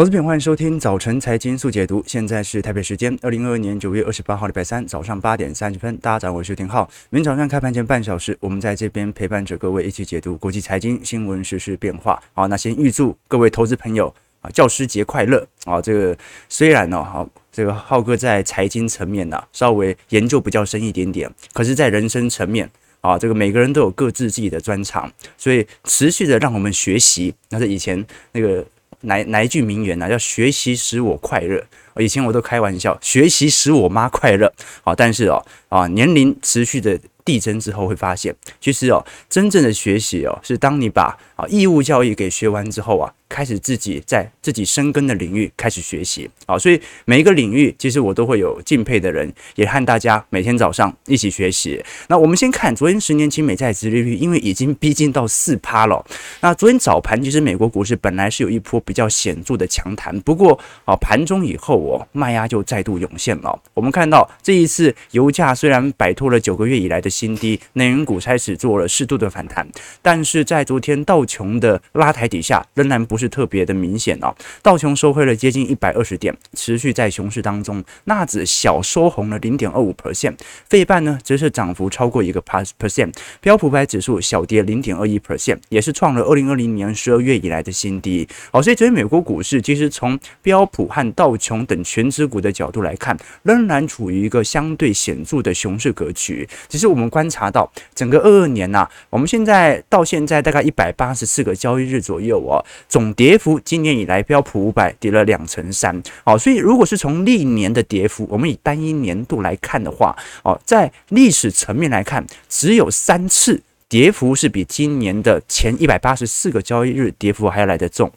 投资品，欢迎收听早晨财经速解读。现在是台北时间二零二二年九月二十八号礼拜三早上八点三十分。大家早上好，我是廷浩。每天早上开盘前半小时，我们在这边陪伴着各位一起解读国际财经新闻、时事变化。好，那先预祝各位投资朋友啊，教师节快乐啊！这个虽然呢，好，这个浩哥在财经层面呢稍微研究比较深一点点，可是，在人生层面啊，这个每个人都有各自自己的专长，所以持续的让我们学习。那是以前那个。哪哪一句名言呢、啊？叫“学习使我快乐”。以前我都开玩笑，“学习使我妈快乐”。好，但是哦，啊，年龄持续的递增之后，会发现，其实哦，真正的学习哦，是当你把啊义务教育给学完之后啊。开始自己在自己深耕的领域开始学习啊，所以每一个领域其实我都会有敬佩的人，也和大家每天早上一起学习。那我们先看昨天十年期美债殖利率，因为已经逼近到四趴了。那昨天早盘其实美国股市本来是有一波比较显著的强弹，不过啊盘中以后哦卖压就再度涌现了。我们看到这一次油价虽然摆脱了九个月以来的新低，能源股开始做了适度的反弹，但是在昨天道琼的拉抬底下，仍然不是特别的明显哦，道琼收回了接近一百二十点，持续在熊市当中。纳指小收红了零点二五 percent，费半呢则是涨幅超过一个 percent，标普百指数小跌零点二一 percent，也是创了二零二零年十二月以来的新低。好，所以昨天美国股市其实从标普和道琼等权值股的角度来看，仍然处于一个相对显著的熊市格局。只是我们观察到整个二二年呐、我们现在到现在大概一百八十四个交易日左右哦，总。跌幅今年以来，标普五百跌了两成三，好，所以如果是从历年的跌幅，我们以单一年度来看的话，哦，在历史层面来看，只有三次跌幅是比今年的前一百八十四个交易日跌幅还要来得重，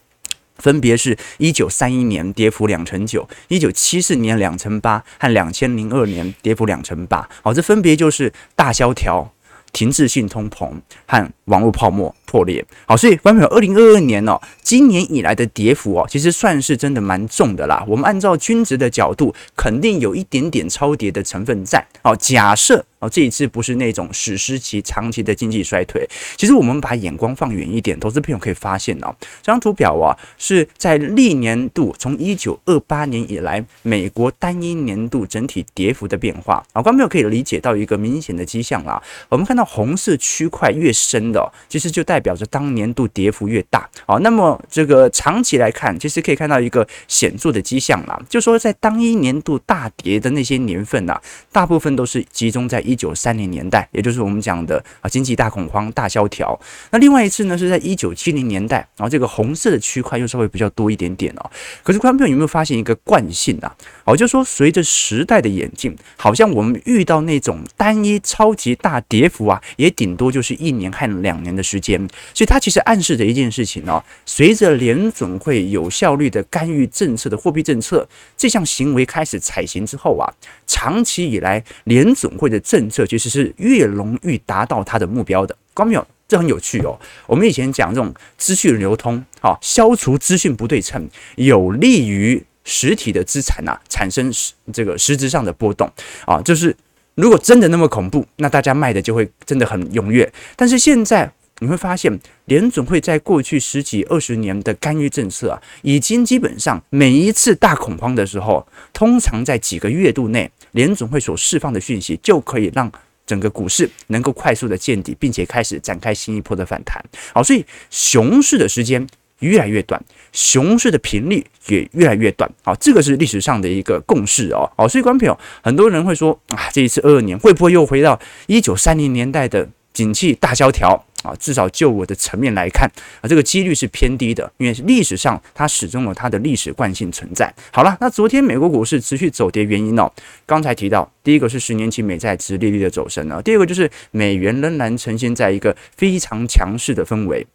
分别是一九三一年跌幅两成九，一九七四年两成八和两千零二年跌幅两成八，好，这分别就是大萧条、停滞性通膨和网络泡沫。破裂，好，所以观众朋友，二零二二年哦，今年以来的跌幅哦，其实算是真的蛮重的啦。我们按照均值的角度，肯定有一点点超跌的成分在。哦，假设哦，这一次不是那种史诗级长期的经济衰退，其实我们把眼光放远一点，投资朋友可以发现哦，这张图表啊，是在历年度从一九二八年以来，美国单一年度整体跌幅的变化。啊，观众朋友可以理解到一个明显的迹象啦。我们看到红色区块越深的，其实就代表表着当年度跌幅越大，好，那么这个长期来看，其实可以看到一个显著的迹象啦，就说在当一年度大跌的那些年份呐，大部分都是集中在一九三零年代，也就是我们讲的啊经济大恐慌、大萧条。那另外一次呢，是在一九七零年代，然后这个红色的区块又稍微比较多一点点哦。可是观众有没有发现一个惯性啊？哦，就说随着时代的演进，好像我们遇到那种单一超级大跌幅啊，也顶多就是一年和两年的时间。所以它其实暗示着一件事情哦，随着联准会有效率的干预政策的货币政策这项行为开始采行之后啊，长期以来联准会的政策其实是越容易达到它的目标的。观众朋友，这很有趣哦。我们以前讲这种资讯流通，啊，消除资讯不对称，有利于实体的资产呐产生实这个实质上的波动啊，就是如果真的那么恐怖，那大家卖的就会真的很踊跃。但是现在。你会发现，联准会在过去十几二十年的干预政策啊，已经基本上每一次大恐慌的时候，通常在几个月度内，联准会所释放的讯息就可以让整个股市能够快速的见底，并且开始展开新一波的反弹。好，所以熊市的时间越来越短，熊市的频率也越来越短。好，这个是历史上的一个共识哦。好，所以观众朋友，很多人会说啊，这一次二二年会不会又回到一九三零年代的景气大萧条？啊，至少就我的层面来看，啊，这个几率是偏低的，因为历史上它始终有它的历史惯性存在。好了，那昨天美国股市持续走跌原因呢，刚才提到，第一个是十年期美债殖利率的走升呢，第二个就是美元仍然呈现在一个非常强势的氛围。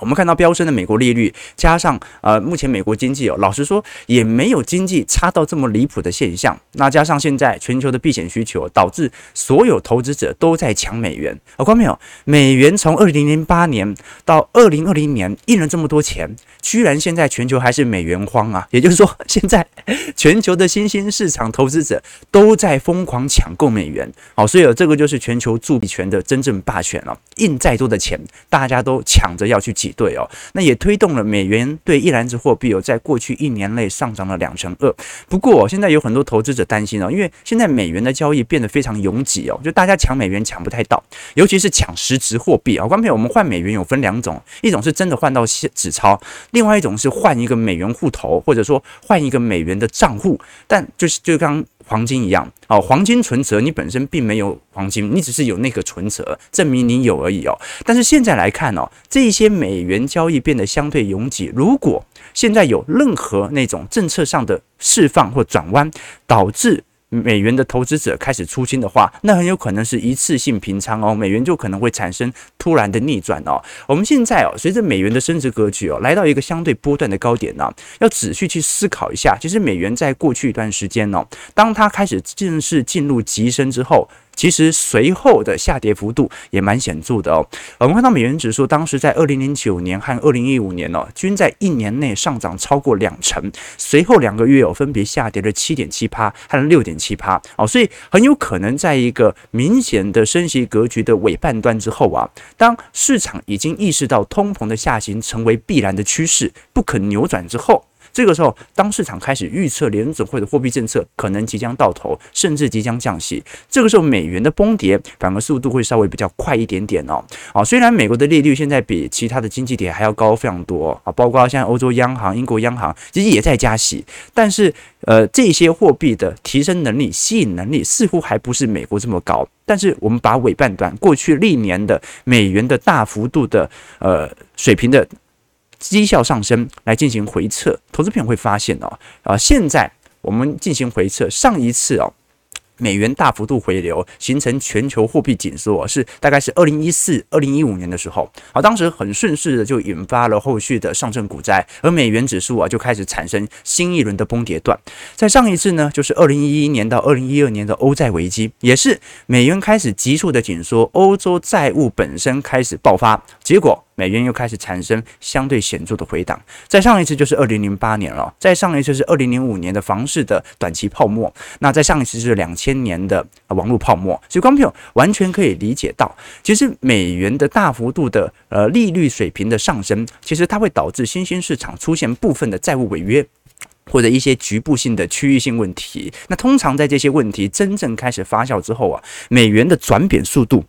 我们看到飙升的美国利率，加上呃，目前美国经济哦，老实说也没有经济差到这么离谱的现象。那加上现在全球的避险需求，导致所有投资者都在抢美元。看到没有？美元从二零零八年到二零二零年印了这么多钱，居然现在全球还是美元荒啊！也就是说，现在全球的新兴市场投资者都在疯狂抢购美元。好，所以这个就是全球铸币权的真正霸权了。印再多的钱，大家都抢着要去。挤对哦，那也推动了美元对一篮子货币哦，在过去一年内上涨了两成二。不过现在有很多投资者担心哦，因为现在美元的交易变得非常拥挤哦，就大家抢美元抢不太到，尤其是抢实质货币啊。观众朋友，我们换美元有分两种，一种是真的换到纸钞，另外一种是换一个美元户头，或者说换一个美元的账户。但就是就刚。黄金一样，哦，黄金存折你本身并没有黄金，你只是有那个存折，证明你有而已哦。但是现在来看哦，这些美元交易变得相对拥挤。如果现在有任何那种政策上的释放或转弯，导致美元的投资者开始出清的话，那很有可能是一次性平仓哦，美元就可能会产生突然的逆转哦。我们现在哦，随着美元的升值格局哦，来到一个相对波段的高点呢，要仔细去思考一下，其实美元在过去一段时间哦，当它开始正式进入急升之后。其实随后的下跌幅度也蛮显著的哦。我们看到美元指数当时在二零零九年和二零一五年哦，均在一年内上涨超过两成，随后两个月哦，分别下跌了七点七趴和六点七趴哦，所以很有可能在一个明显的升息格局的尾半段之后啊，当市场已经意识到通膨的下行成为必然的趋势，不可扭转之后。这个时候，当市场开始预测联准会的货币政策可能即将到头，甚至即将降息，这个时候美元的崩跌反而速度会稍微比较快一点点哦。啊，虽然美国的利率现在比其他的经济体还要高非常多啊，包括像欧洲央行、英国央行其实也在加息，但是呃，这些货币的提升能力、吸引能力似乎还不是美国这么高。但是我们把尾半段过去历年的美元的大幅度的呃水平的。绩效上升来进行回测，投资朋友会发现哦，啊，现在我们进行回测，上一次哦。美元大幅度回流，形成全球货币紧缩，是大概是二零一四、二零一五年的时候，好，当时很顺势的就引发了后续的上证股灾，而美元指数啊就开始产生新一轮的崩跌段。在上一次呢，就是二零一一年到二零一二年的欧债危机，也是美元开始急速的紧缩，欧洲债务本身开始爆发，结果美元又开始产生相对显著的回档。再上一次就是二零零八年了，再上一次是二零零五年的房市的短期泡沫，那再上一次就是两千。千年的网络泡沫，所以观众朋友完全可以理解到，其实美元的大幅度的呃利率水平的上升，其实它会导致新兴市场出现部分的债务违约，或者一些局部性的区域性问题。那通常在这些问题真正开始发酵之后啊，美元的转贬速度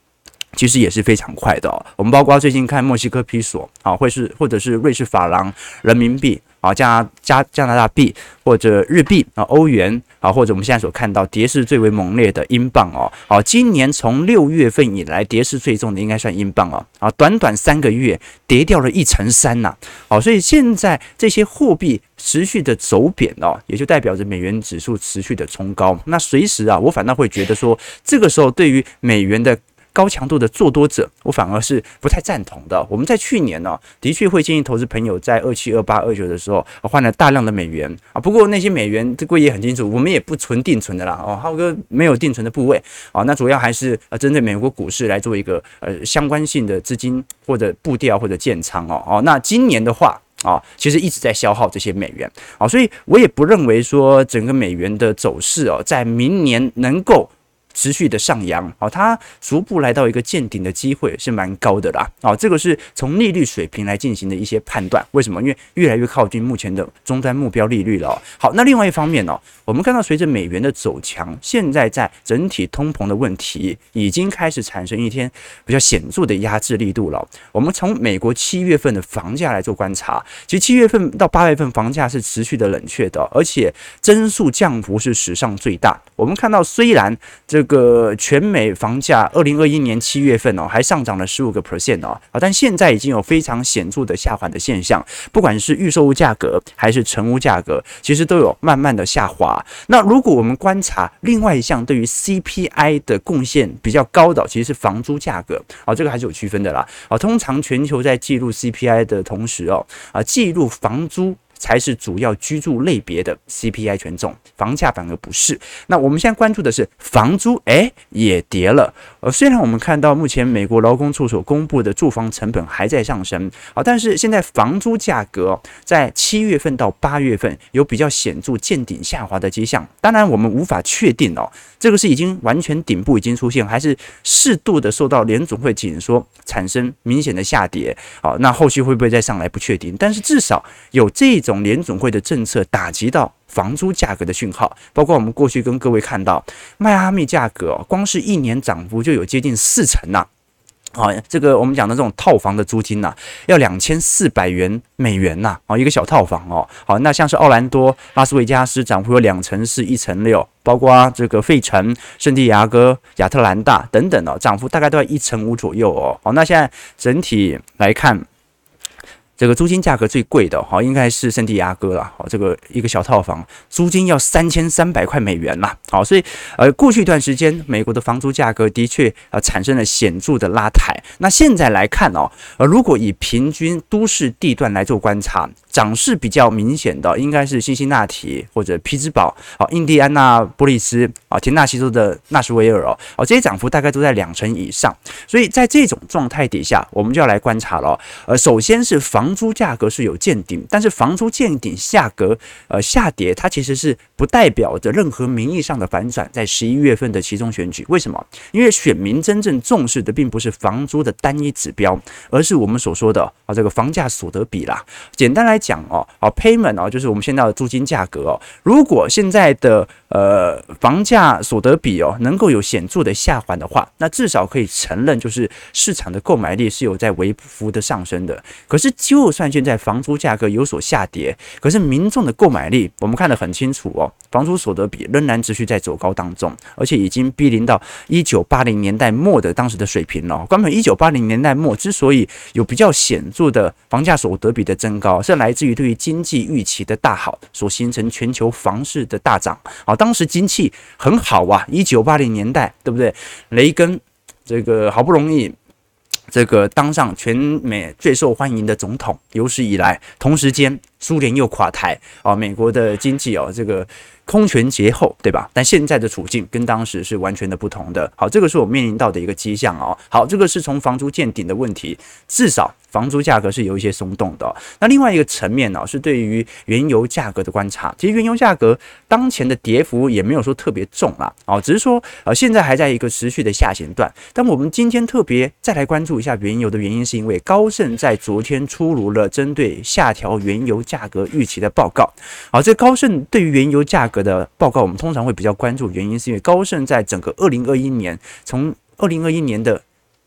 其实也是非常快的哦。我们包括最近看墨西哥比索啊，或是或者是瑞士法郎、人民币。啊，加加加拿大币或者日币啊，欧元啊，或者我们现在所看到跌势最为猛烈的英镑哦，好，今年从六月份以来跌势最重的应该算英镑哦，啊，短短三个月跌掉了一成三呐，好，所以现在这些货币持续的走贬哦，也就代表着美元指数持续的冲高，那随时啊，我反倒会觉得说，这个时候对于美元的。高强度的做多者，我反而是不太赞同的。我们在去年呢，的确会建议投资朋友在二七、二八、二九的时候换了大量的美元啊。不过那些美元，这个也很清楚，我们也不存定存的啦。哦，浩哥没有定存的部位啊。那主要还是呃针对美国股市来做一个呃相关性的资金或者步调或者建仓哦。哦，那今年的话啊，其实一直在消耗这些美元啊，所以我也不认为说整个美元的走势哦，在明年能够。持续的上扬，哦，它逐步来到一个见顶的机会是蛮高的啦，哦，这个是从利率水平来进行的一些判断。为什么？因为越来越靠近目前的终端目标利率了。好，那另外一方面呢，我们看到随着美元的走强，现在在整体通膨的问题已经开始产生一天比较显著的压制力度了。我们从美国七月份的房价来做观察，其实七月份到八月份房价是持续的冷却的，而且增速降幅是史上最大。我们看到虽然这这个全美房价，二零二一年七月份哦，还上涨了十五个 percent 哦，啊，但现在已经有非常显著的下滑的现象，不管是预售物价格还是成屋价格，其实都有慢慢的下滑。那如果我们观察另外一项对于 CPI 的贡献比较高的，其实是房租价格，啊，这个还是有区分的啦。啊，通常全球在记录 CPI 的同时哦，啊，记录房租。才是主要居住类别的 CPI 权重，房价反而不是。那我们现在关注的是房租，诶、欸，也跌了。呃，虽然我们看到目前美国劳工处所公布的住房成本还在上升，啊，但是现在房租价格在七月份到八月份有比较显著见顶下滑的迹象。当然，我们无法确定哦，这个是已经完全顶部已经出现，还是适度的受到联总会紧缩产生明显的下跌。好，那后续会不会再上来不确定，但是至少有这种联准会的政策打击到房租价格的讯号，包括我们过去跟各位看到，迈阿密价格光是一年涨幅就有接近四成呐、好，这个我们讲的这种套房的租金呐、要两千四百元美元呐、啊，哦，一个小套房哦。好，那像是奥兰多、拉斯维加斯涨幅有两成四、一成六，包括这个费城、圣地亚哥、亚特兰大等等哦，涨幅大概都在一成五左右哦。好，那现在整体来看。这个租金价格最贵的哈，应该是圣地亚哥了。好，这个一个小套房租金要三千三百块美元啦。好，所以呃，过去一段时间，美国的房租价格的确呃产生了显著的拉抬。那现在来看哦，呃，如果以平均都市地段来做观察，涨势比较明显的应该是辛辛那提或者匹兹堡，好，印第安纳波利斯啊，田纳西州的纳什维尔哦，哦，这些涨幅大概都在两成以上。所以在这种状态底下，我们就要来观察了。呃，首先是房。租价格是有见顶，但是房租见顶价格呃下跌，它其实是不代表着任何名义上的反转。在十一月份的其中选举，为什么？因为选民真正重视的并不是房租的单一指标，而是我们所说的啊这个房价所得比啦。简单来讲讲哦，好 payment 哦，就是我们现在的租金价格哦。如果现在的呃房价所得比哦能够有显著的下滑的话，那至少可以承认就是市场的购买力是有在微幅的上升的。可是就算现在房租价格有所下跌，可是民众的购买力，我们看得很清楚哦，房租所得比仍然持续在走高当中，而且已经逼临到一九八零年代末的当时的水平了。关于一九八零年代末之所以有比较显著的房价所得比的增高，是来自于对于经济预期的大好所形成全球房市的大涨。啊，当时经济很好啊，一九八零年代对不对？雷根这个好不容易。这个当上全美最受欢迎的总统，有史以来，同时间苏联又垮台啊，美国的经济哦，这个。空前绝后，对吧？但现在的处境跟当时是完全的不同的。好，这个是我面临到的一个迹象哦。好，这个是从房租见顶的问题，至少房租价格是有一些松动的。那另外一个层面呢，是对于原油价格的观察。其实原油价格当前的跌幅也没有说特别重啊，哦，只是说呃现在还在一个持续的下行段。但我们今天特别再来关注一下原油的原因，是因为高盛在昨天出炉了针对下调原油价格预期的报告。好，这高盛对于原油价格的报告，我们通常会比较关注，原因是因为高盛在整个二零二一年，从二零二一年的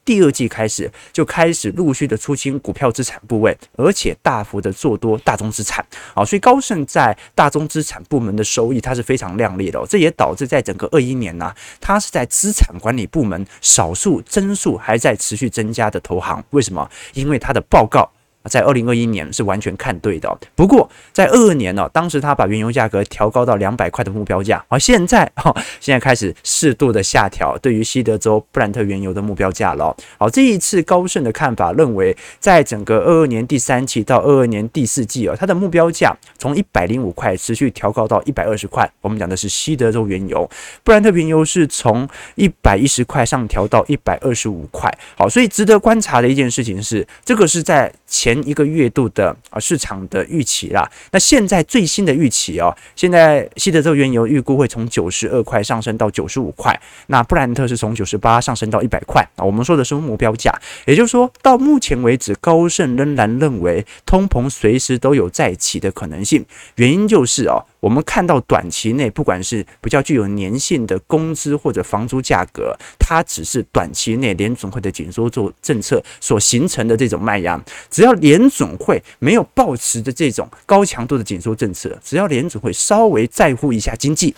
第二季开始，就开始陆续的出清股票资产部位，而且大幅的做多大宗资产。好，所以高盛在大宗资产部门的收益，它是非常亮丽的哦。这也导致在整个二一年呢，它是在资产管理部门少数增速还在持续增加的投行。为什么？因为它的报告。在二零二一年是完全看对的，不过在二二年呢，当时他把原油价格调高到两百块的目标价，而现在哈，现在开始适度的下调对于西德州布兰特原油的目标价了。好，这一次高盛的看法认为，在整个二二年第三季到二二年第四季啊，它的目标价从一百零五块持续调高到一百二十块。我们讲的是西德州原油，布兰特原油是从一百一十块上调到一百二十五块。好，所以值得观察的一件事情是，这个是在前。前一个月度的啊市场的预期啦，那现在最新的预期哦，现在西德州原油预估会从九十二块上升到九十五块，那布兰特是从九十八上升到一百块啊。我们说的是目标价，也就是说到目前为止，高盛仍然认为通膨随时都有再起的可能性，原因就是哦。我们看到短期内，不管是比较具有粘性的工资或者房租价格，它只是短期内联总会的紧缩做政策所形成的这种卖压。只要联总会没有抱持着这种高强度的紧缩政策，只要联总会稍微在乎一下经济。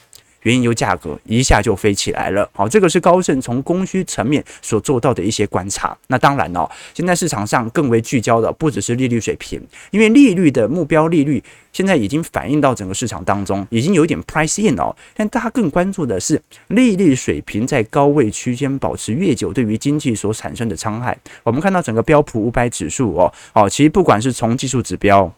原油价格一下就飞起来了，好，这个是高盛从供需层面所做到的一些观察。那当然哦，现在市场上更为聚焦的不只是利率水平，因为利率的目标利率现在已经反映到整个市场当中，已经有点 price in 哦。但大家更关注的是利率水平在高位区间保持越久，对于经济所产生的伤害。我们看到整个标普五百指数哦，哦，其实不管是从技术指标。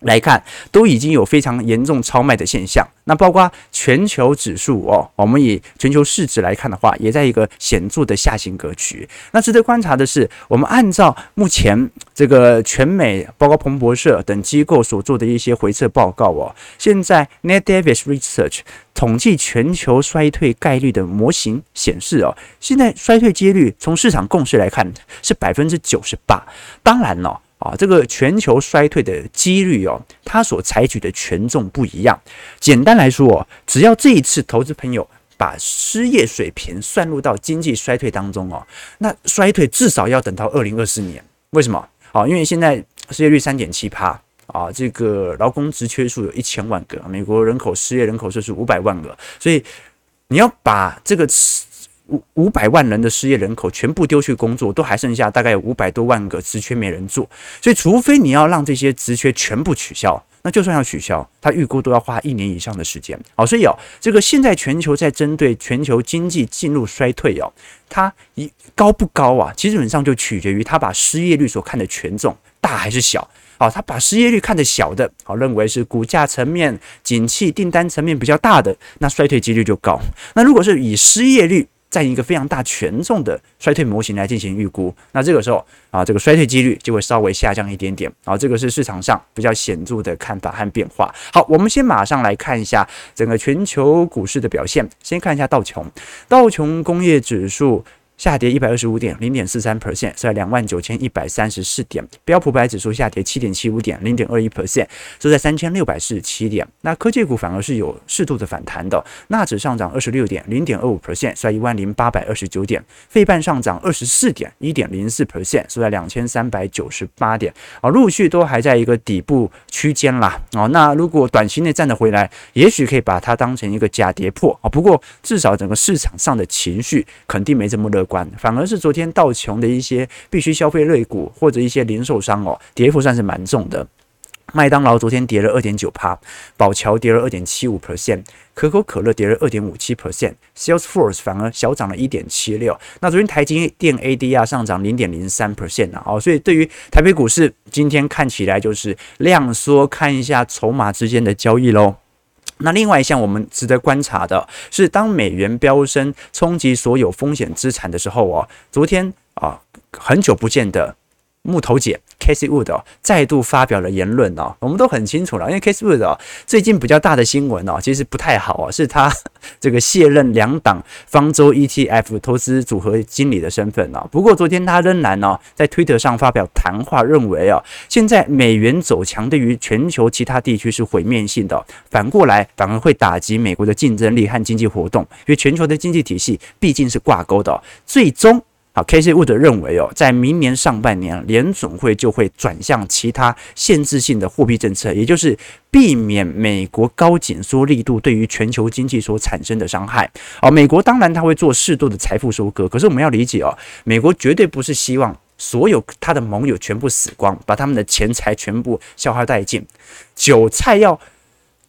来看，都已经有非常严重超卖的现象。那包括全球指数哦，我们以全球市值来看的话，也在一个显著的下行格局。那值得观察的是，我们按照目前这个全美包括彭博社等机构所做的一些回测报告哦，现在 Ned Davis Research 统计全球衰退概率的模型显示哦，现在衰退几率从市场共识来看是百分之九十八。当然了。啊，这个全球衰退的几率哦，它所采取的权重不一样。简单来说哦，只要这一次投资朋友把失业水平算入到经济衰退当中哦，那衰退至少要等到二零二四年。为什么？啊，因为现在失业率三点七趴啊，这个劳工职缺数有一千万个，美国人口失业人口数是五百万个，所以你要把这个。五五百万人的失业人口全部丢去工作，都还剩下大概有五百多万个职缺没人做，所以除非你要让这些职缺全部取消，那就算要取消，他预估都要花一年以上的时间。好，所以哦，这个现在全球在针对全球经济进入衰退哦，它一高不高啊？基本上就取决于他把失业率所看的权重大还是小。好，他把失业率看得小的，好，认为是股价层面、景气订单层面比较大的，那衰退几率就高。那如果是以失业率在一个非常大权重的衰退模型来进行预估，那这个时候啊，这个衰退几率就会稍微下降一点点啊，这个是市场上比较显著的看法和变化。好，我们先马上来看一下整个全球股市的表现，先看一下道琼，道琼工业指数。下跌一百二十五点，零点四三 percent，是在两万九千一百三十四点。标普百指数下跌七点七五点，零点二一 percent，收在三千六百四十七点。那科技股反而是有适度的反弹的，纳指上涨二十六点，零点二五 percent，是在一万零八百二十九点。费半上涨二十四点，一点零四 percent，收在两千三百九十八点。啊，陆续都还在一个底部区间啦。哦，那如果短期内站得回来，也许可以把它当成一个假跌破啊。不过至少整个市场上的情绪肯定没这么乐观。反而是昨天道琼的一些必须消费类股或者一些零售商哦，跌幅算是蛮重的。麦当劳昨天跌了二点九趴，宝桥跌了二点七五 percent，可口可乐跌了二点五七 percent，Salesforce 反而小涨了一点七六。那昨天台积电 ADR 上涨零点零三 percent 啊，哦，所以对于台北股市今天看起来就是量缩，看一下筹码之间的交易喽。那另外一项我们值得观察的是，当美元飙升冲击所有风险资产的时候哦，昨天啊，很久不见的木头姐。Casey Wood，再度发表了言论哦，我们都很清楚了，因为 Casey Wood 哦，最近比较大的新闻哦，其实不太好哦，是他 这个卸任两党方舟 ETF 投资组合经理的身份哦。不过昨天他仍然哦，在推特上发表谈话，认为哦，现在美元走强对于全球其他地区是毁灭性的，反过来反而会打击美国的竞争力和经济活动，因为全球的经济体系毕竟是挂钩的，最终。好，K.C. Wood 认为哦，在明年上半年，联总会就会转向其他限制性的货币政策，也就是避免美国高紧缩力度对于全球经济所产生的伤害。好，美国当然他会做适度的财富收割，可是我们要理解哦，美国绝对不是希望所有他的盟友全部死光，把他们的钱财全部消耗殆尽。韭菜要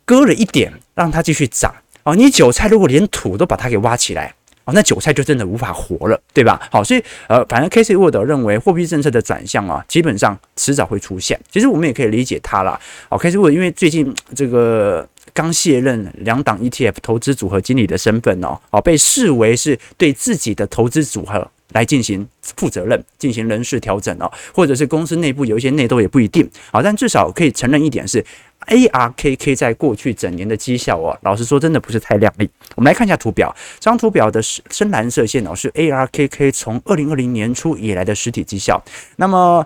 割了一点，让它继续长。哦，你韭菜如果连土都把它给挖起来。哦，那韭菜就真的无法活了，对吧？好，所以呃，反正 Casey Wood 认为货币政策的转向啊，基本上迟早会出现。其实我们也可以理解他啦。哦，Casey Wood 因为最近这个刚卸任两党 ETF 投资组合经理的身份哦，哦，被视为是对自己的投资组合来进行负责任，进行人事调整哦，或者是公司内部有一些内斗也不一定。好，但至少可以承认一点是。ARKK 在过去整年的绩效哦，老实说真的不是太亮丽。我们来看一下图表，这张图表的深蓝色线哦是 ARKK 从二零二零年初以来的实体绩效。那么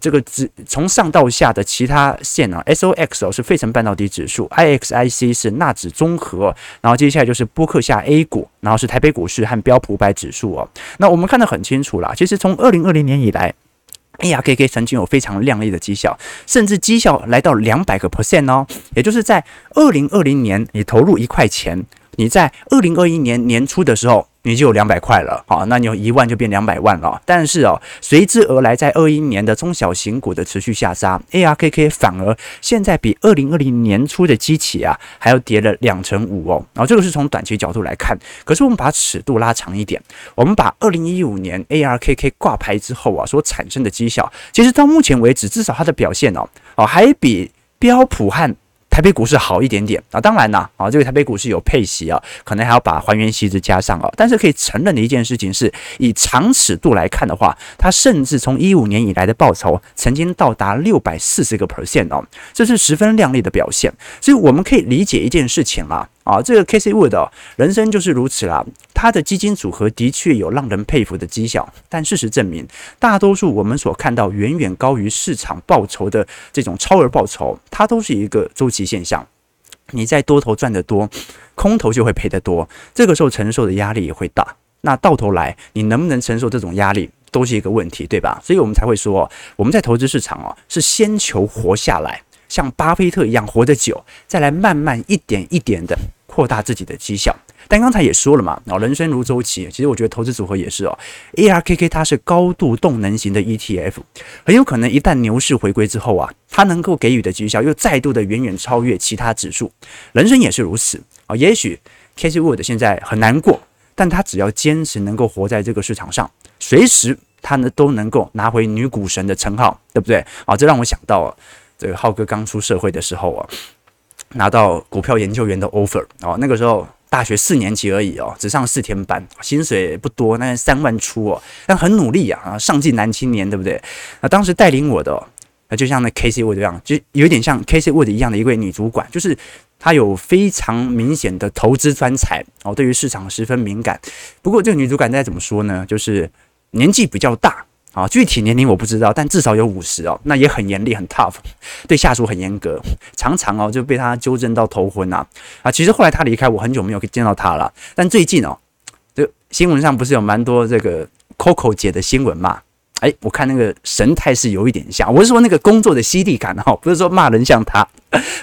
这个指从上到下的其他线啊，SOX 哦是费城半导体指数，IXIC 是纳指综合，然后接下来就是波克夏 A 股，然后是台北股市和标普五百指数哦。那我们看得很清楚啦，其实从二零二零年以来。ARKK 曾经有非常亮丽的绩效，甚至绩效来到两百个 percent 哦，也就是在二零二零年你投入一块钱，你在二零二一年年初的时候。你就有两百块了，好，那你有一万就变两百万了。但是哦，随之而来，在二一年的中小型股的持续下杀，ARKK 反而现在比二零二零年初的基期啊还要跌了两成五哦。然后这个是从短期角度来看，可是我们把尺度拉长一点，我们把二零一五年 ARKK 挂牌之后啊所产生的绩效，其实到目前为止，至少它的表现哦哦还比标普和台北股市好一点点啊，当然啦，啊，这个台北股市有配息啊，可能还要把还原息值加上啊。但是可以承认的一件事情是，以长尺度来看的话，它甚至从一五年以来的报酬曾经到达六百四十个 percent 哦，这是十分亮丽的表现。所以我们可以理解一件事情啦。啊，啊这个 Cathie Wood 哦，人生就是如此啦。他的基金组合的确有让人佩服的绩效，但事实证明，大多数我们所看到远远高于市场报酬的这种超额报酬，它都是一个周期现象。你在多头赚得多，空头就会赔得多，这个时候承受的压力也会大。那到头来，你能不能承受这种压力，都是一个问题，对吧？所以我们才会说，我们在投资市场哦，是先求活下来，像巴菲特一样活得久，再来慢慢一点一点的。扩大自己的绩效，但刚才也说了嘛，哦，人生如周期，其实我觉得投资组合也是哦，ARKK 它是高度动能型的 ETF，很有可能一旦牛市回归之后啊，它能够给予的绩效又再度的远远超越其他指数，人生也是如此啊。也许 Cathie Wood 现在很难过，但他只要坚持能够活在这个市场上，随时他呢都能够拿回女股神的称号，对不对？啊，这让我想到啊，这个浩哥刚出社会的时候啊。拿到股票研究员的 offer 哦，那个时候大学四年级而已哦，只上四天班，薪水不多，那三万出哦，但很努力啊，上进男青年，对不对？那当时带领我的，就像那 Cathie Wood 这样，就有点像 Cathie Wood 一样的一位女主管，就是她有非常明显的投资专才哦，对于市场十分敏感。不过这个女主管该怎么说呢？就是年纪比较大。啊，具体年龄我不知道，但至少有五十哦，那也很严厉，很 tough，对下属很严格，常常哦就被他纠正到头昏呐。啊，其实后来他离开，我很久没有见到他了。但最近哦，这新闻上不是有蛮多这个 Coco 姐的新闻嘛？哎，我看那个神态是有一点像，我是说那个工作的犀利感哈，不是说骂人像他。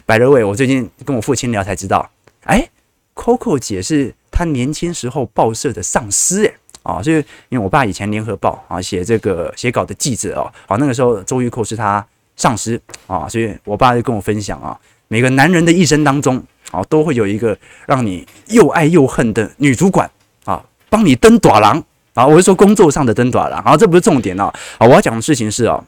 百乐伟，我最近跟我父亲聊才知道，哎，Coco 姐是他年轻时候报社的上司诶。啊，所以因为我爸以前联合报啊写这个写稿的记者哦，好，那个时候周玉蔻是他上司啊，所以我爸就跟我分享啊，每个男人的一生当中啊，都会有一个让你又爱又恨的女主管啊，帮你登大人啊，我是说工作上的登大人啊，这不是重点哦，啊，我要讲的事情是哦，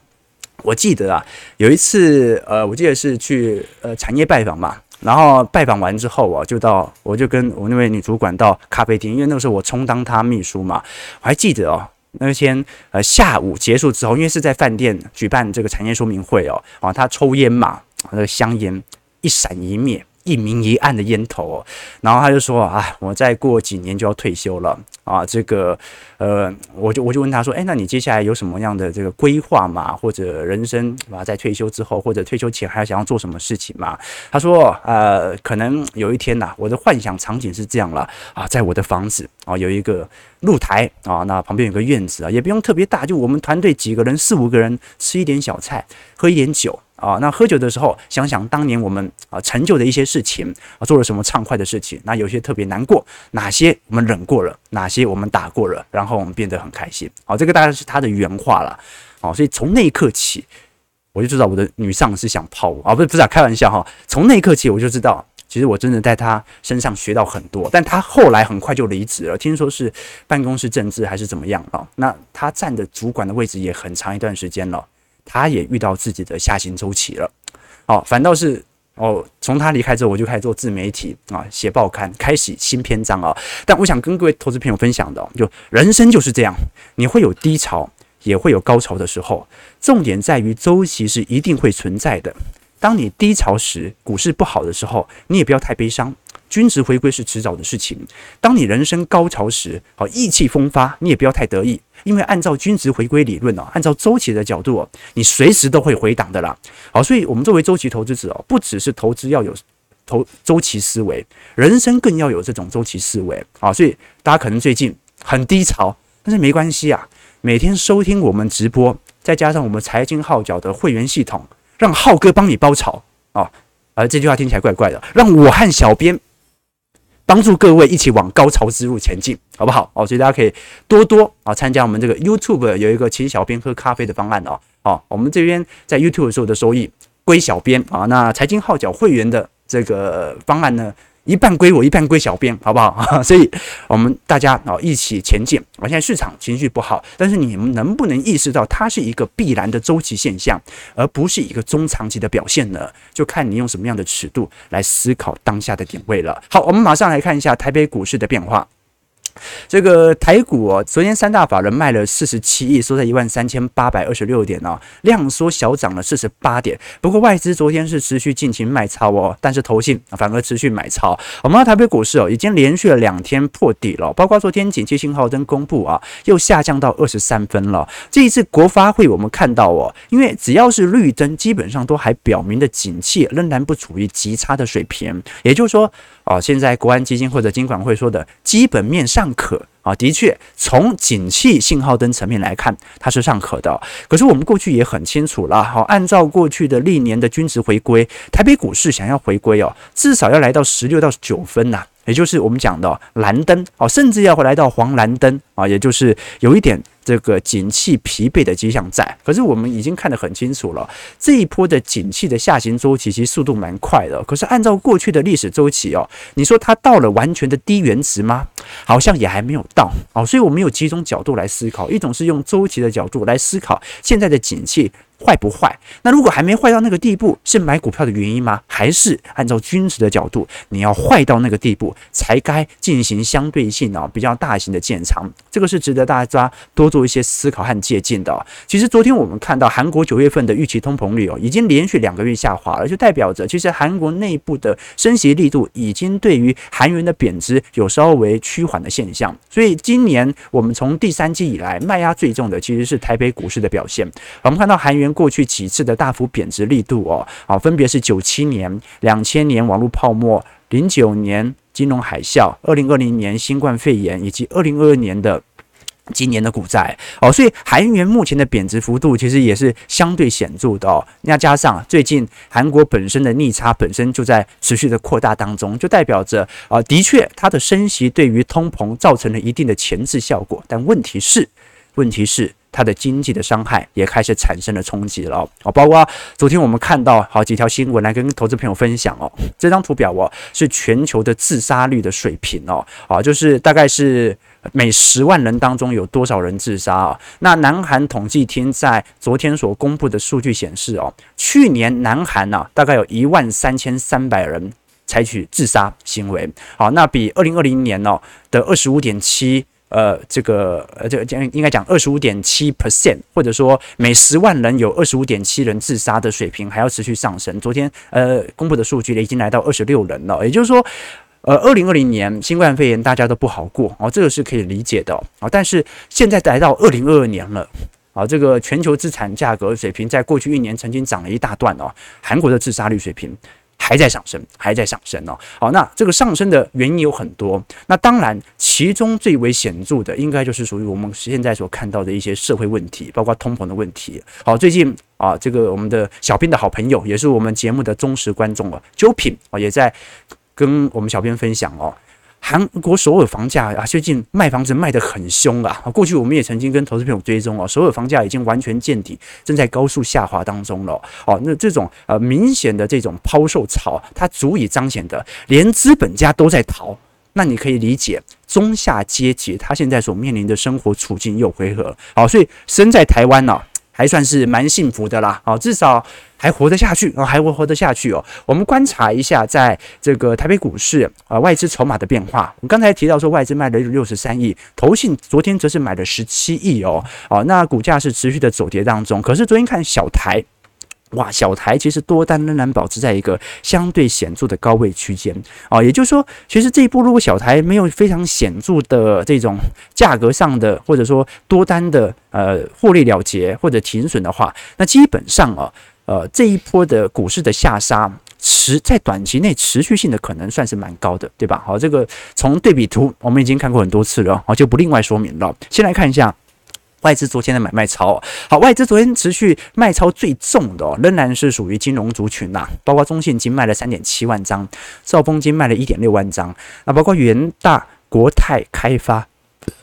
我记得啊，有一次呃，我记得是去呃产业拜访嘛。然后拜访完之后啊，就到我就跟我那位女主管到咖啡厅，因为那个时候我充当她秘书嘛。我还记得哦，那天呃下午结束之后，因为是在饭店举办这个产业说明会哦，啊，她抽烟嘛，那个香烟一闪一灭。一明一暗的烟头哦，然后他就说啊，我再过几年就要退休了啊，这个呃，我就我就问他说，哎，那你接下来有什么样的这个规划嘛？或者人生啊，在退休之后或者退休前还要想要做什么事情嘛？他说呃，可能有一天呐，我的幻想场景是这样了啊，在我的房子啊有一个露台啊，那旁边有个院子啊，也不用特别大，就我们团队几个人四五个人吃一点小菜，喝一点酒。啊，那喝酒的时候，想想当年我们啊成就的一些事情啊，做了什么畅快的事情，那有些特别难过，哪些我们忍过了，哪些我们打过了，然后我们变得很开心。好，这个大概是他的原话了。好，所以从那一刻起，我就知道我的女上司想泡我啊，不是不是啊，开玩笑哈。从那一刻起，我就知道，其实我真的在他身上学到很多。但他后来很快就离职了，听说是办公室政治还是怎么样啊？那他站的主管的位置也很长一段时间了。他也遇到自己的下行周期了，哦，反倒是哦，从他离开之后，我就开始做自媒体啊，写报刊，开启新篇章啊。但我想跟各位投资朋友分享的，就人生就是这样，你会有低潮，也会有高潮的时候，重点在于周期是一定会存在的。当你低潮时，股市不好的时候，你也不要太悲伤。均值回归是迟早的事情。当你人生高潮时，好意气风发，你也不要太得意，因为按照均值回归理论哦，按照周期的角度哦，你随时都会回档的啦。好，所以我们作为周期投资者哦，不只是投资要有投周期思维，人生更要有这种周期思维啊。所以大家可能最近很低潮，但是没关系啊，每天收听我们直播，再加上我们财经号角的会员系统，让浩哥帮你包潮啊。而这句话听起来怪怪的，让我和小编。帮助各位一起往高潮之路前进，好不好？哦，所以大家可以多多啊参加我们这个 YouTube 有一个请小编喝咖啡的方案哦。哦，我们这边在 YouTube 所有的收益归小编啊。那财经号角会员的这个方案呢，一半归我，一半归小编，好不好？所以我们大家啊一起前进。我现在市场情绪不好，但是你们能不能意识到它是一个必然的周期现象，而不是一个中长期的表现呢？就看你用什么样的尺度来思考当下的点位了。好，我们马上来看一下台北股市的变化。这个台股哦，昨天三大法人卖了四十七亿，收在一万三千八百二十六点哦，量缩小涨了四十八点。不过外资昨天是持续进行卖超哦，但是投信反而持续买超。我们的台北股市哦，已经连续了两天破底了，包括昨天景气信号灯公布啊，又下降到二十三分了。这一次国发会我们看到哦，因为只要是绿灯，基本上都还表明的景气仍然不处于极差的水平，也就是说。啊，现在国安基金或者金管会说的基本面尚可啊，的确从景气信号灯层面来看，它是尚可的。可是我们过去也很清楚了，好，按照过去的历年的均值回归，台北股市想要回归哦，至少要来到十六到九分呐，也就是我们讲的蓝灯哦，甚至要来到黄蓝灯啊，也就是有一点。这个景气疲惫的迹象在，可是我们已经看得很清楚了，这一波的景气的下行周期其实速度蛮快的。可是按照过去的历史周期哦，你说它到了完全的低原值吗？好像也还没有到哦。所以我们有几种角度来思考，一种是用周期的角度来思考现在的景气。坏不坏？那如果还没坏到那个地步，是买股票的原因吗？还是按照均值的角度，你要坏到那个地步，才该进行相对性啊比较大型的建仓？这个是值得大家多做一些思考和借鉴的。其实昨天我们看到韩国九月份的预期通膨率哦，已经连续两个月下滑了，就代表着其实韩国内部的升息力度已经对于韩元的贬值有稍微趋缓的现象。所以今年我们从第三季以来卖压最重的其实是台北股市的表现。我们看到韩元。过去几次的大幅贬值力度哦，啊，分别是九七年、两千年网络泡沫、零九年金融海啸、二零二零年新冠肺炎以及二零二二年的今年的股灾哦，所以韩元目前的贬值幅度其实也是相对显著的哦。那加上最近韩国本身的逆差本身就在持续的扩大当中，就代表着啊，的确它的升息对于通膨造成了一定的前置效果，但问题是，问题是。它的经济的伤害也开始产生了冲击了哦，包括昨天我们看到好几条新闻来跟投资朋友分享哦，这张图表哦是全球的自杀率的水平哦，啊，就是大概是每十万人当中有多少人自杀啊？那南韩统计厅在昨天所公布的数据显示哦，去年南韩呢大概有一万三千三百人采取自杀行为，好，那比二零二零年哦的二十五点七。呃，这个呃，这个讲应该讲二十五点七 percent，或者说每十万人有二十五点七人自杀的水平还要持续上升。昨天呃公布的数据呢，已经来到二十六人了。也就是说，呃，二零二零年新冠肺炎大家都不好过哦，这个是可以理解的啊。但是现在来到二零二二年了啊，这个全球资产价格水平在过去一年曾经涨了一大段哦，韩国的自杀率水平。还在上升，还在上升哦。好，那这个上升的原因有很多。那当然，其中最为显著的，应该就是属于我们现在所看到的一些社会问题，包括通膨的问题。好，最近啊，这个我们的小编的好朋友，也是我们节目的忠实观众啊，Jo 品啊，也在跟我们小编分享哦。韩国首尔房价啊，最近卖房子卖得很凶啊！过去我们也曾经跟投资朋友追踪哦，首尔房价已经完全见底，正在高速下滑当中了。哦，那这种呃明显的这种抛售潮，它足以彰显的，连资本家都在逃。那你可以理解中下阶级他现在所面临的生活处境又为何？好，所以身在台湾呢。还算是蛮幸福的啦，哦至少还活得下去哦，还会活得下去哦。我们观察一下，在这个台北股市啊，外资筹码的变化。我刚才提到说，外资卖了六十三亿，投信昨天则是买了十七亿哦。哦，那股价是持续的走跌当中。可是昨天看小台。哇，小台其实多单仍然保持在一个相对显著的高位区间啊，也就是说，其实这一波如果小台没有非常显著的这种价格上的或者说多单的呃获利了结或者停损的话，那基本上啊呃这一波的股市的下杀持在短期内持续性的可能算是蛮高的，对吧？好，这个从对比图我们已经看过很多次了，好，就不另外说明了。先来看一下。外资昨天的买卖超，好，外资昨天持续卖超最重的，仍然是属于金融族群呐，包括中信金卖了三点七万张，兆丰金卖了一点六万张，那包括元大、国泰开发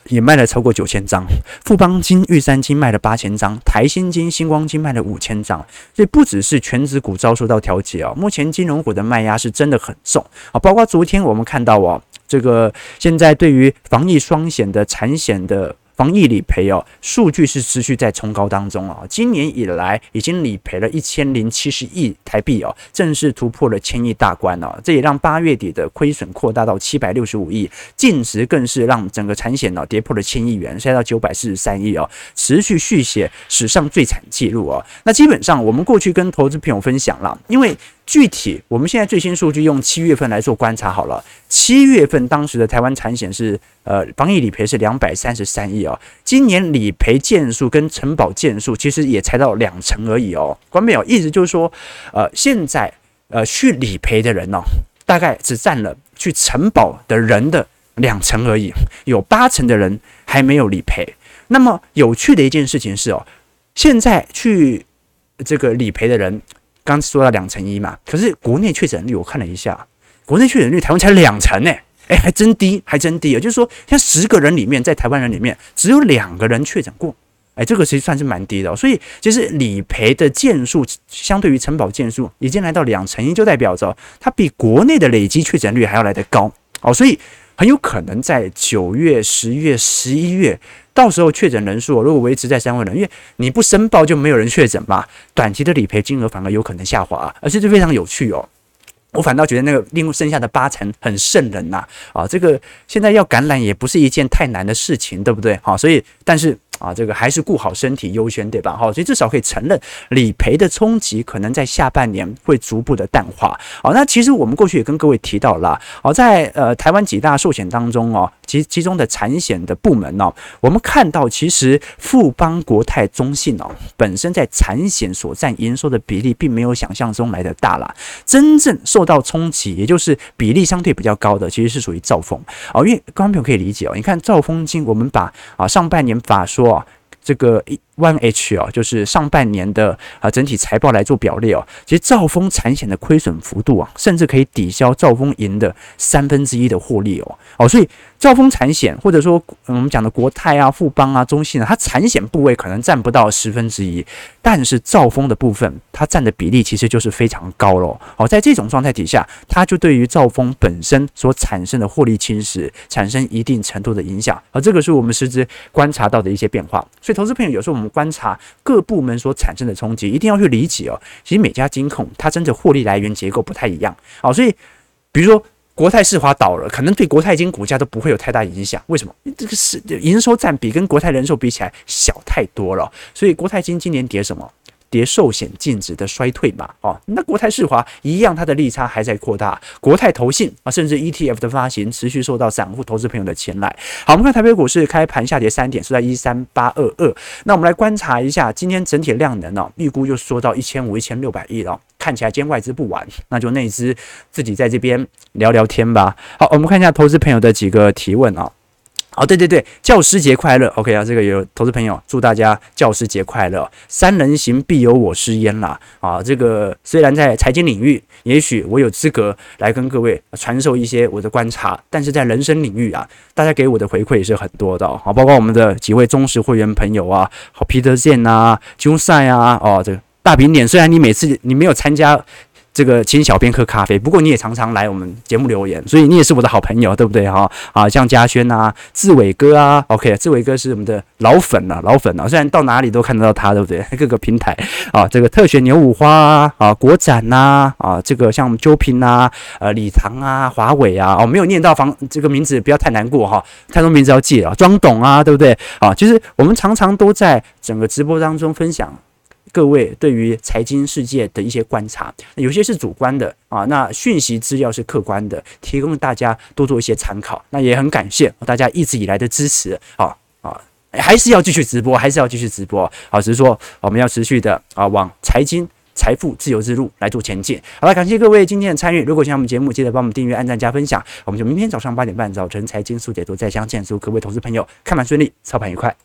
也卖了超过九千张，富邦金、玉山金卖了八千张，台新金、星光金卖了五千张，所以不只是全指股遭受到调节哦，目前金融股的卖压是真的很重啊，包括昨天我们看到哦，这个现在对于防疫双险的产险的。防疫理赔哦，数据是持续在冲高当中啊。今年以来已经理赔了一千零七十亿台币哦，正式突破了千亿大关哦。这也让八月底的亏损扩大到七百六十五亿，净值更是让整个产险哦跌破了千亿元，现在到九百四十三亿哦，持续续写史上最惨记录哦。那基本上我们过去跟投资朋友分享了，因为。具体我们现在最新数据用七月份来做观察好了，七月份当时的台湾产险是呃防疫理赔是两百三十三亿哦，今年理赔件数跟承保件数其实也才到两成而已哦，关没有，意思就是说呃现在呃去理赔的人哦，大概只占了去承保的人的两成而已，有八成的人还没有理赔。那么有趣的一件事情是哦，现在去这个理赔的人。刚说到两成一嘛，可是国内确诊率我看了一下，国内确诊率台湾才两成呢，哎，还真低，还真低啊！就是说，像十个人里面，在台湾人里面只有两个人确诊过，哎，这个其实算是蛮低的。所以，其实理赔的件数相对于承保件数已经来到两成一，就代表着它比国内的累积确诊率还要来得高哦。所以，很有可能在九月、十月、十一月。到时候确诊人数如果维持在三万人，因为你不申报就没有人确诊嘛，短期的理赔金额反而有可能下滑，而且这非常有趣哦。我反倒觉得那个另剩下的八成很瘆人呐，啊，这个现在要感染也不是一件太难的事情，对不对？好，所以但是。啊，这个还是顾好身体优先，对吧？好，所以至少可以承认理赔的冲击可能在下半年会逐步的淡化。好，那其实我们过去也跟各位提到了，好，在呃台湾几大寿险当中哦，其其中的产险的部门哦，我们看到其实富邦、国泰、中信哦，本身在产险所占营收的比例并没有想象中来的大啦。真正受到冲击，也就是比例相对比较高的，其实是属于兆丰哦，因为观众朋友可以理解哦，你看兆丰金，我们把啊上半年法说。这个一 One H 哦，就是上半年的啊整体财报来做表列哦，其实兆丰产险的亏损幅度啊，甚至可以抵消兆丰银的三分之一的获利哦哦，所以兆丰产险或者说我们讲的国泰啊、富邦啊、中信啊，它产险部位可能占不到十分之一，但是兆丰的部分它占的比例其实就是非常高喽。好，在这种状态底下，它就对于兆丰本身所产生的获利侵蚀产生一定程度的影响，而这个是我们实质观察到的一些变化。所以，投资朋友有时候我们观察各部门所产生的冲击，一定要去理解哦。其实每家金控它真的获利来源结构不太一样。啊，所以比如说国泰世华倒了，可能对国泰金股价都不会有太大影响。为什么？这个是营收占比跟国泰人寿比起来小太多了。所以国泰金今年跌什么？跌寿险净值的衰退嘛，哦，那国泰世华一样，它的利差还在扩大。国泰投信啊，甚至 ETF 的发行持续受到散户投资朋友的青睐。好，我们看台北股市开盘下跌三点，是在一三八二二。那我们来观察一下今天整体量能哦，预估就缩到一千五、一千六百亿了。看起来今天外资不玩，那就内资自己在这边聊聊天吧。好，我们看一下投资朋友的几个提问啊。哦，对对对，教师节快乐！OK 啊，这个有投资朋友祝大家教师节快乐。三人行必有我师焉啦！啊，这个虽然在财经领域，也许我有资格来跟各位传授一些我的观察，但是在人生领域啊，大家给我的回馈也是很多的啊。包括我们的几位忠实会员朋友啊，好皮特健啊、金赛啊，哦，这个大饼脸，虽然你每次你没有参加。这个请小编喝咖啡，不过你也常常来我们节目留言，所以你也是我的好朋友，对不对哈？啊，像嘉轩呐、志伟哥啊，OK，志伟哥是我们的老粉啊，老粉啊，虽然到哪里都看得到他，对不对？各个平台啊，这个特选牛五花啊，啊国展呐，啊，这个像我们周平啊，呃，礼堂啊，华为啊，哦，没有念到房这个名字，不要太难过哈，太多名字要记了，庄董啊，对不对？啊，其实我们常常都在整个直播当中分享。各位对于财经世界的一些观察，有些是主观的啊，那讯息资料是客观的，提供大家多做一些参考。那也很感谢大家一直以来的支持啊啊，还是要继续直播，还是要继续直播。好，只是说我们要持续的啊，往财经财富自由之路来做前进。好了，感谢各位今天的参与。如果喜欢我们节目，记得帮我们订阅、按赞、加分享。我们就明天早上八点半早晨财经速解读再相见。祝各位投资朋友看盘顺利，操盘愉快。